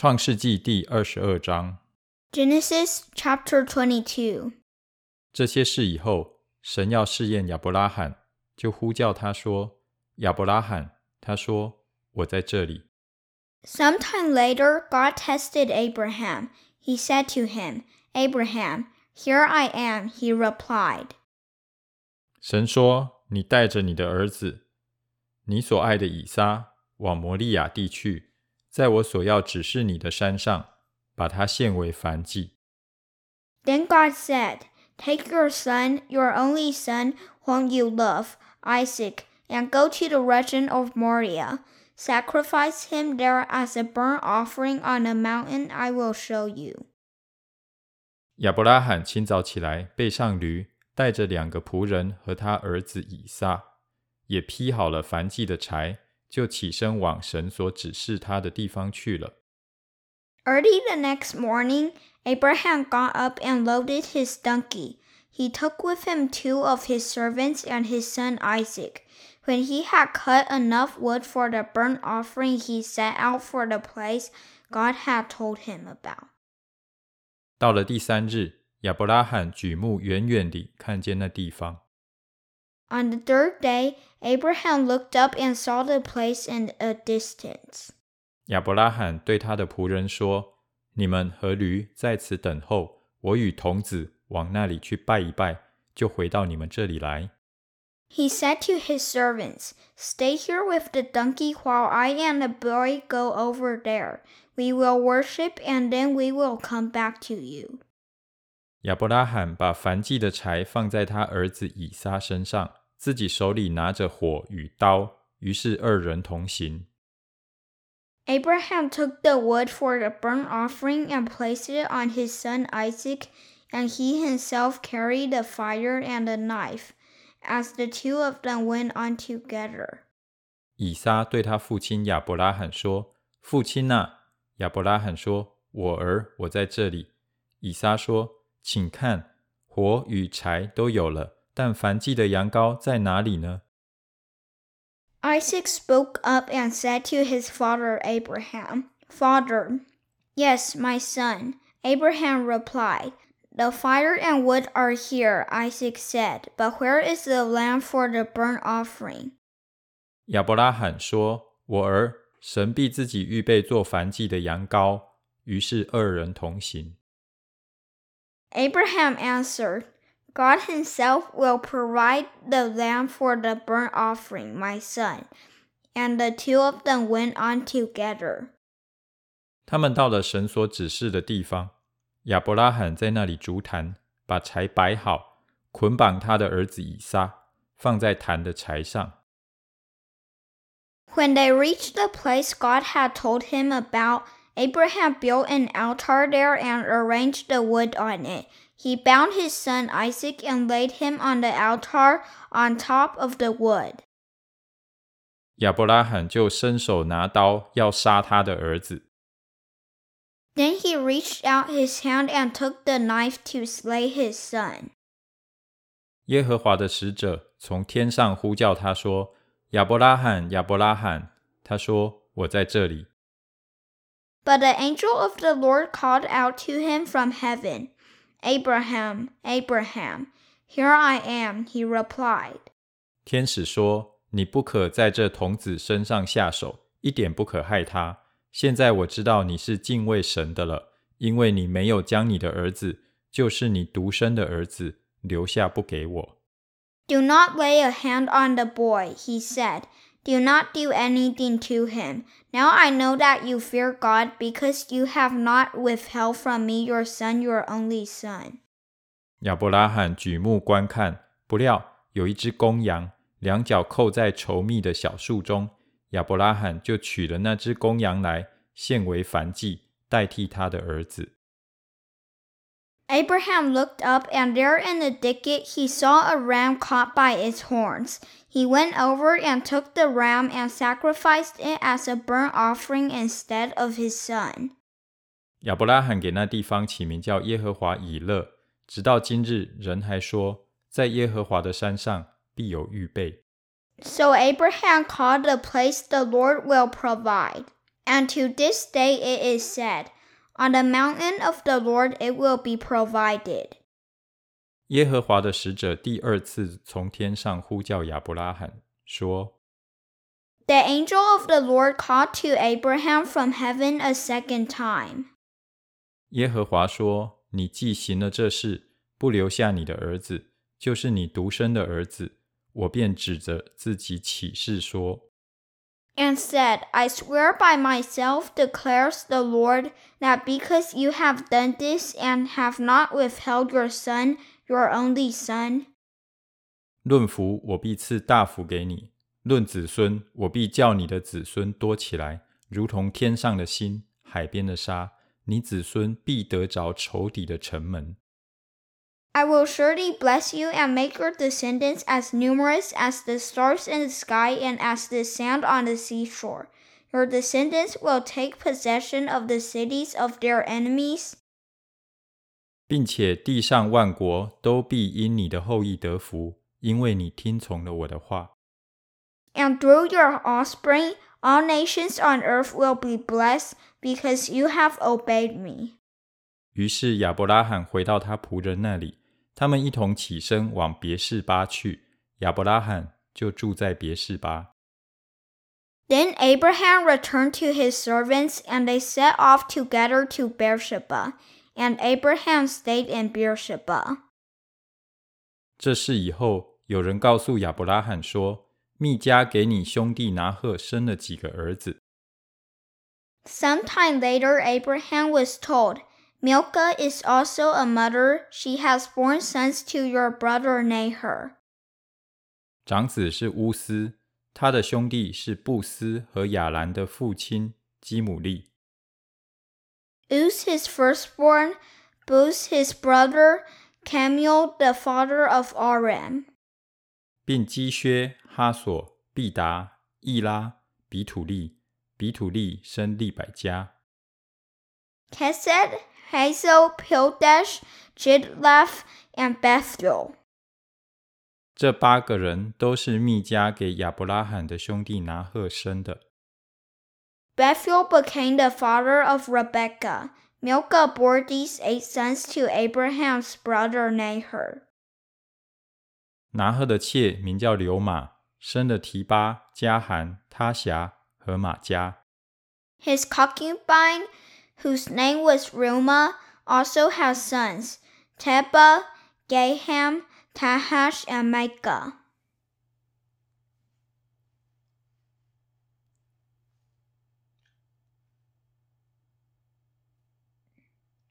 创世纪第二十二章。 Genesis chapter 22. 这些事以后，神要试验亚伯拉罕，就呼叫他说：“亚伯拉罕。”他说：“我在这里。 Sometime later, God tested Abraham. He said to him, Abraham, here I am, he replied. ”神说：“你带着你的儿子，你所爱的以撒，往摩利亚地去， 在我所要指示你的山上，把它献为燔祭。Then God said, Take your son, your only son, whom you love, Isaac, and go to the region of Moriah. Sacrifice him there as a burnt offering on a mountain I will show you. ”亚伯拉罕清早起来，背上驴，带着两个仆人和他儿子以撒，也劈好了燔祭的柴，就起身往神所指示他的地方去了。 Early the next morning, Abraham got up and loaded his donkey. He took with him two of his servants and his son Isaac. When he had cut enough wood for the burnt offering, he set out for the place God had told him about. 到了第三日，亚伯拉罕举目远远地看见那地方。 On the third day, Abraham looked up and saw the place in a distance. 亚伯拉罕对他的仆人说：“你们和驴在此等候，我与童子往那里去拜一拜，就回到你们这里来。” He said to his servants, Stay here with the donkey while I and the boy go over there. We will worship and then we will come back to you. 亚伯拉罕把燔祭的柴放在他儿子以撒身上， 自己手里拿着火与刀，于是二人同行。Abraham took the wood for the burnt offering and placed it on his son Isaac, and he himself carried the fire and the knife, as the two of them went on together. 以撒对他父亲亚伯拉罕说：“父亲呐、亚伯拉罕说：“我儿，我在这里。”以撒说：“请看，火与柴都有了，但燔祭的羊羔在哪里呢？Isaac spoke up and said to his father Abraham, Father, yes, my son. Abraham replied, The fire and wood are here, Isaac said, but where is the lamb for the burnt offering? 亚伯拉罕说：“我儿，神必自己预备做燔祭的羊羔。”于是二人同行。Abraham answered, God himself will provide the lamb for the burnt offering, my son. And the two of them went on together. 他们到了神所指示的地方，亚伯拉罕在那里筑坛，把柴摆好，捆绑他的儿子以撒，放在坛的柴上。 When they reached the place God had told him about, Abraham built an altar there and arranged the wood on it. He bound his son Isaac and laid him on the altar on top of the wood. 亚伯拉罕就伸手拿刀要杀他的儿子。 Then he reached out his hand and took the knife to slay his son. 耶和华的使者从天上呼叫他说：“亚伯拉罕，亚伯拉罕。”他说：“我在这里。” But the angel of the Lord called out to him from heaven, Abraham, Abraham. Here I am, he replied. 天使说：“你不可在这童子身上下手，一点不可害他。现在我知道你是敬畏神的了，因为你没有将你的儿子，就是你独生的儿子，留下不给我。 Do not lay a hand on the boy, he said. Do not do anything to him. Now I know that you fear God because you have not withheld from me your son, your only son. ”亚伯拉罕举目观看，不料有一只公羊，两脚扣在稠密的小树中。亚伯拉罕就取了那只公羊来，献为燔祭，代替他的儿子。 Abraham looked up, and there in the thicket he saw a ram caught by its horns. He went over and took the ram and sacrificed it as a burnt offering instead of his son. 亚伯拉罕给那地方起名叫耶和华以勒，直到今日，人还说，在耶和华的山上必有预备。 So Abraham called the place the Lord will provide. And to this day it is said, On the mountain of the Lord it will be provided. 耶和华的使者第二次从天上呼叫亚伯拉罕，说 The angel of the Lord called to Abraham from heaven a second time.：“ 耶和华说，你既行了这事，不留下你的儿子，就是你独生的儿子，我便指着自己起誓说。” and said, I swear by myself, declares the Lord, that because you have done this and have not withheld your son, your only son, 论福，我必赐大福给你；论子孙，我必叫你的子孙多起来，如同天上的星、海边的沙。你子孙必得着仇敌的城门。 I will surely bless you and make your descendants as numerous as the stars in the sky and as the sand on the seashore. Your descendants will take possession of the cities of their enemies. 并且地上万国都必因你的后裔得福，因为你听从了我的话。And through your offspring, all nations on earth will be blessed because you have obeyed me. 于是亚伯拉罕回到他仆人那里， 他们一同起身往别是巴去。亚伯拉罕就住在别是巴。Then Abraham returned to his servants, and they set off together to Beersheba. And Abraham stayed in Beersheba. 这事以后，有人告诉亚伯拉罕说：“密加给你兄弟拿鹤生了几个儿子。” Sometime later, Abraham was told, Milcah is also a mother. She has four sons to your brother Nahor. 长子是乌斯，他的兄弟是布斯和亚兰的父亲基姆利。Uz his firstborn, Buz his brother, Kemuel the father of Aram. 并基薛、哈索、毕达、易拉、比土利，比土利生利百加。Kesed Hazo, Pildash, Jidlaph, and Bethuel. 这八个人都是密加给亚伯拉罕的兄弟拿赫生的。Bethuel became the father of Rebekah. Milcah bore these eight sons to Abraham's brother Nahor. 拿赫的妾名叫流玛，生了提巴、加罕、他辖和马加。His concubine whose name was Reumah, also had sons, Tebah, Gaham, Tahash, and Micah.